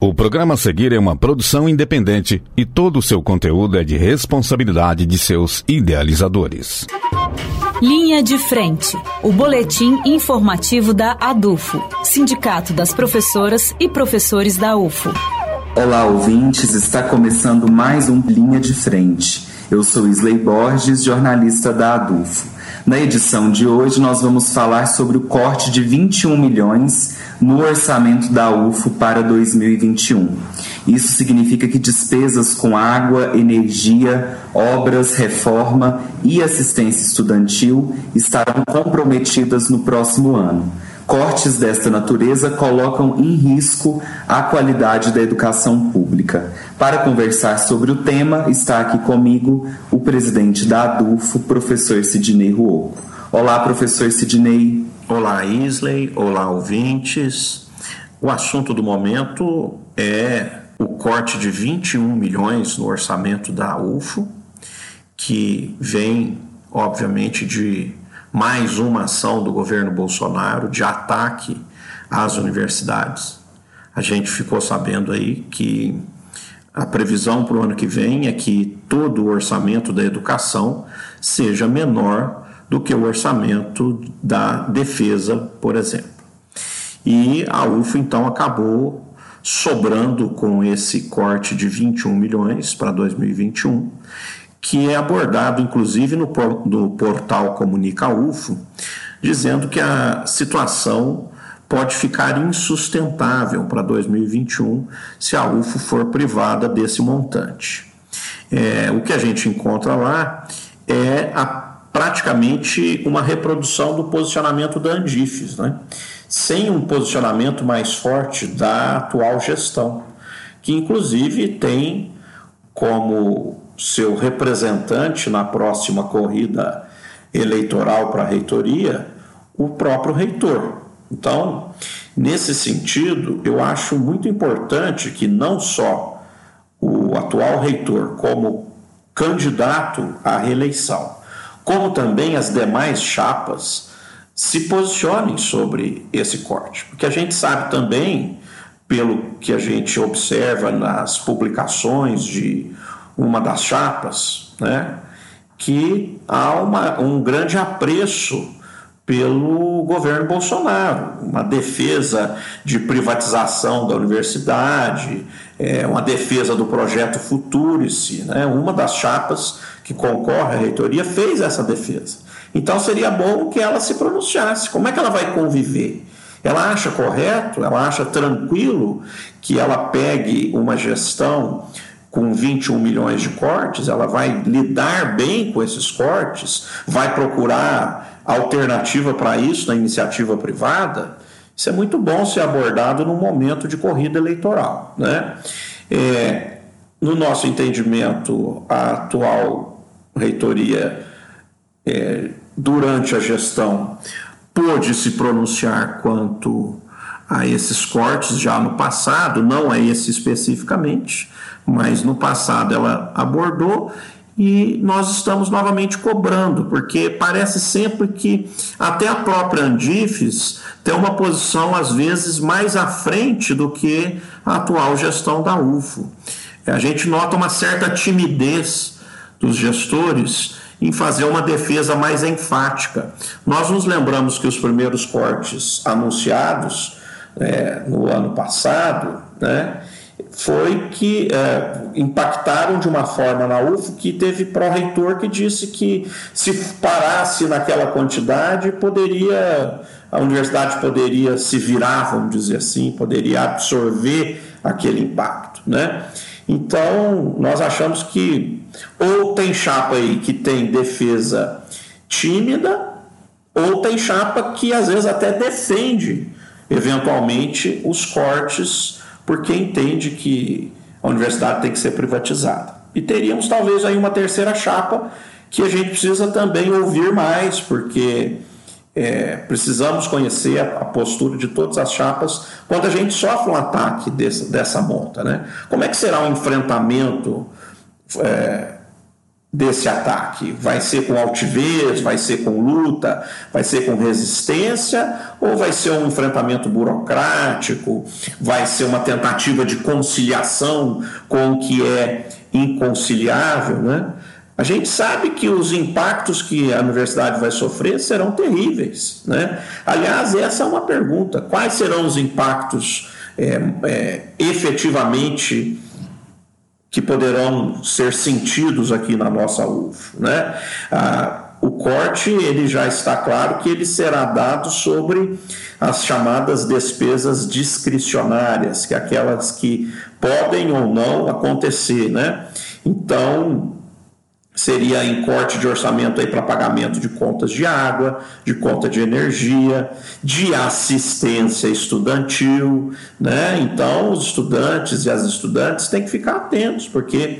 O programa a seguir é uma produção independente e todo o seu conteúdo é de responsabilidade de seus idealizadores. Linha de Frente, o boletim informativo da ADUFO, Sindicato das Professoras e Professores da UFO. Olá, ouvintes, está começando mais um Linha de Frente. Eu sou Isley Borges, jornalista da ADUFO. Na edição de hoje, nós vamos falar sobre o corte de 21 milhões no orçamento da UFO para 2021. Isso significa que despesas com água, energia, obras, reforma e assistência estudantil estarão comprometidas no próximo ano. Cortes desta natureza colocam em risco a qualidade da educação pública. Para conversar sobre o tema, está aqui comigo o presidente da ADUFO, professor Sidney Ruoco. Olá, professor Sidney. Olá, Isley. Olá, ouvintes. O assunto do momento é o corte de 21 milhões no orçamento da UFO, que vem, obviamente, de mais uma ação do governo Bolsonaro de ataque às universidades. A gente ficou sabendo aí que a previsão para o ano que vem é que todo o orçamento da educação seja menor do que o orçamento da defesa, por exemplo. E a UFO então acabou sobrando com esse corte de 21 milhões para 2021, que é abordado inclusive no, no portal Comunica UFO, dizendo que a situação pode ficar insustentável para 2021 se a UFO for privada desse montante. É, o que a gente encontra lá é a praticamente uma reprodução do posicionamento da Andifes, né? sem um posicionamento mais forte da atual gestão, que inclusive tem como seu representante na próxima corrida eleitoral para a reitoria o próprio reitor. Então, nesse sentido, eu acho muito importante que não só o atual reitor, como candidato à reeleição, como também as demais chapas se posicionem sobre esse corte. Porque a gente sabe também, pelo que a gente observa nas publicações de uma das chapas, né, que há uma, um grande apreço pelo governo Bolsonaro, uma defesa de privatização da universidade, é, uma defesa do projeto Futurice, né? uma das chapas que concorre à reitoria fez essa defesa. Então seria bom que ela se pronunciasse. Como é que ela vai conviver? Ela acha correto, ela acha tranquilo que ela pegue uma gestão com 21 milhões de cortes, ela vai lidar bem com esses cortes, vai procurar alternativa para isso na iniciativa privada. Isso é muito bom ser abordado num momento de corrida eleitoral. Né? É, no nosso entendimento, a atual reitoria, é, durante a gestão, pôde se pronunciar quanto a esses cortes já no passado, não a esse especificamente, mas no passado ela abordou e nós estamos novamente cobrando, porque parece sempre que até a própria Andifes tem uma posição às vezes mais à frente do que a atual gestão da UFO. A gente nota uma certa timidez dos gestores em fazer uma defesa mais enfática. Nós nos lembramos que os primeiros cortes anunciados é, no ano passado, né, foi que é, impactaram de uma forma na UFO que teve pró-reitor que disse que se parasse naquela quantidade poderia a universidade poderia se virar, vamos dizer assim, poderia absorver aquele impacto, né? Então, nós achamos que ou tem chapa aí que tem defesa tímida, ou tem chapa que às vezes até defende eventualmente os cortes porque entende que a universidade tem que ser privatizada. E teríamos talvez aí uma terceira chapa que a gente precisa também ouvir mais, porque é, precisamos conhecer a, a, postura de todas as chapas quando a gente sofre um ataque desse, dessa monta. Né? Como é que será o um enfrentamento é, desse ataque? Vai ser com altivez, vai ser com luta, vai ser com resistência ou vai ser um enfrentamento burocrático, vai ser uma tentativa de conciliação com o que é inconciliável, né? A gente sabe que os impactos que a universidade vai sofrer serão terríveis. Né? Aliás, essa é uma pergunta: quais serão os impactos é, é, efetivamente que poderão ser sentidos aqui na nossa UF? Né? Ah, o corte ele já está claro que ele será dado sobre as chamadas despesas discricionárias, que é aquelas que podem ou não acontecer, né? Então, seria em corte de orçamento aí para pagamento de contas de água, de conta de energia, de assistência estudantil, né? Então os estudantes e as estudantes têm que ficar atentos, porque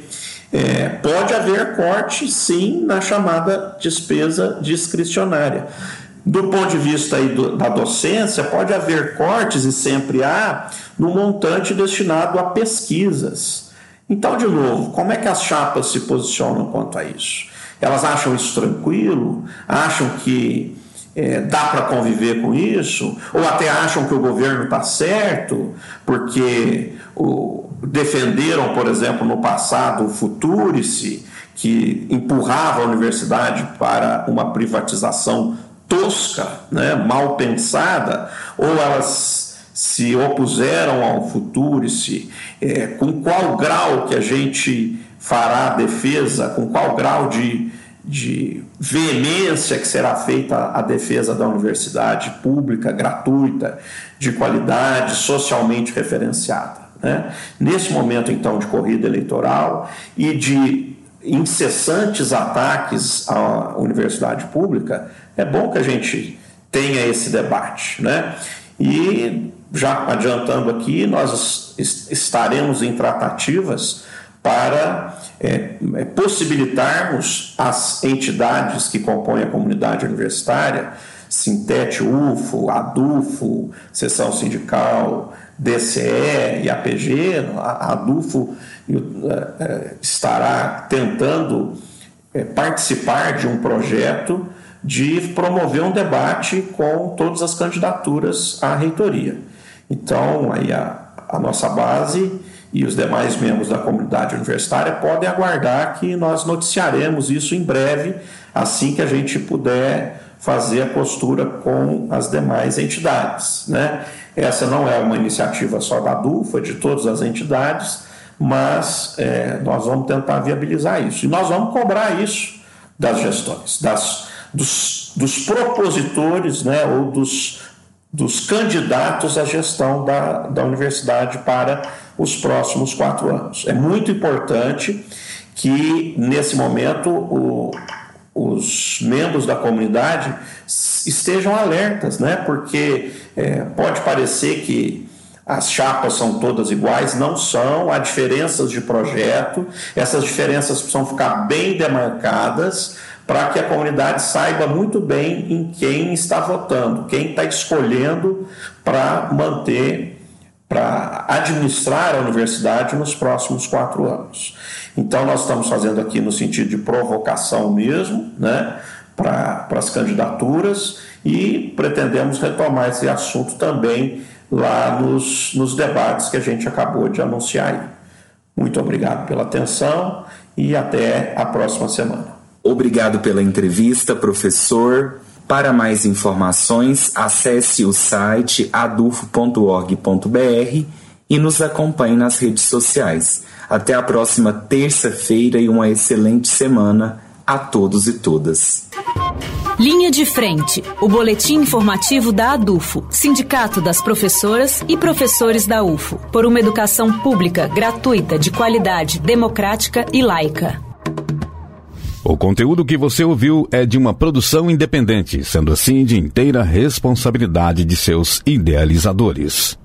é, pode haver corte sim na chamada despesa discricionária. Do ponto de vista aí do, da docência, pode haver cortes e sempre há no montante destinado a pesquisas. Então, de novo, como é que as chapas se posicionam quanto a isso? Elas acham isso tranquilo? Acham que é, dá para conviver com isso? Ou até acham que o governo está certo porque o, defenderam, por exemplo, no passado o Futurice, que empurrava a universidade para uma privatização tosca, né, mal pensada, ou elas se opuseram ao Futurice, é, com qual grau que a gente fará a defesa, com qual grau de, de veemência que será feita a defesa da universidade pública, gratuita, de qualidade, socialmente referenciada. Né? Nesse momento, então, de corrida eleitoral e de incessantes ataques à universidade pública, é bom que a gente tenha esse debate. Né? E já adiantando aqui, nós estaremos em tratativas para é, é, possibilitarmos as entidades que compõem a comunidade universitária, Sintete UFO, ADUFO, Seção Sindical, DCE e APG, a ADUFO é, é, estará tentando participar de um projeto de promover um debate com todas as candidaturas à reitoria. Então, aí a, a nossa base e os demais membros da comunidade universitária podem aguardar que nós noticiaremos isso em breve, assim que a gente puder fazer a postura com as demais entidades. Né? Essa não é uma iniciativa só da DUFA, de todas as entidades, mas é, nós vamos tentar viabilizar isso. E nós vamos cobrar isso das gestões, das, dos, dos propositores né, ou dos dos candidatos à gestão da, da universidade para os próximos quatro anos. É muito importante que, nesse momento, o, os membros da comunidade estejam alertas, né? porque é, pode parecer que as chapas são todas iguais, não são, há diferenças de projeto, essas diferenças precisam ficar bem demarcadas para que a comunidade saiba muito bem em quem está votando, quem está escolhendo para manter, para administrar a universidade nos próximos quatro anos. Então, nós estamos fazendo aqui no sentido de provocação mesmo, né, para as candidaturas e pretendemos retomar esse assunto também lá nos, nos debates que a gente acabou de anunciar aí. Muito obrigado pela atenção e até a próxima semana. Obrigado pela entrevista, professor. Para mais informações, acesse o site adufo.org.br e nos acompanhe nas redes sociais. Até a próxima terça-feira e uma excelente semana a todos e todas. Linha de Frente, o boletim informativo da ADUFO, Sindicato das Professoras e Professores da UFO, por uma educação pública, gratuita, de qualidade, democrática e laica. O conteúdo que você ouviu é de uma produção independente, sendo assim de inteira responsabilidade de seus idealizadores.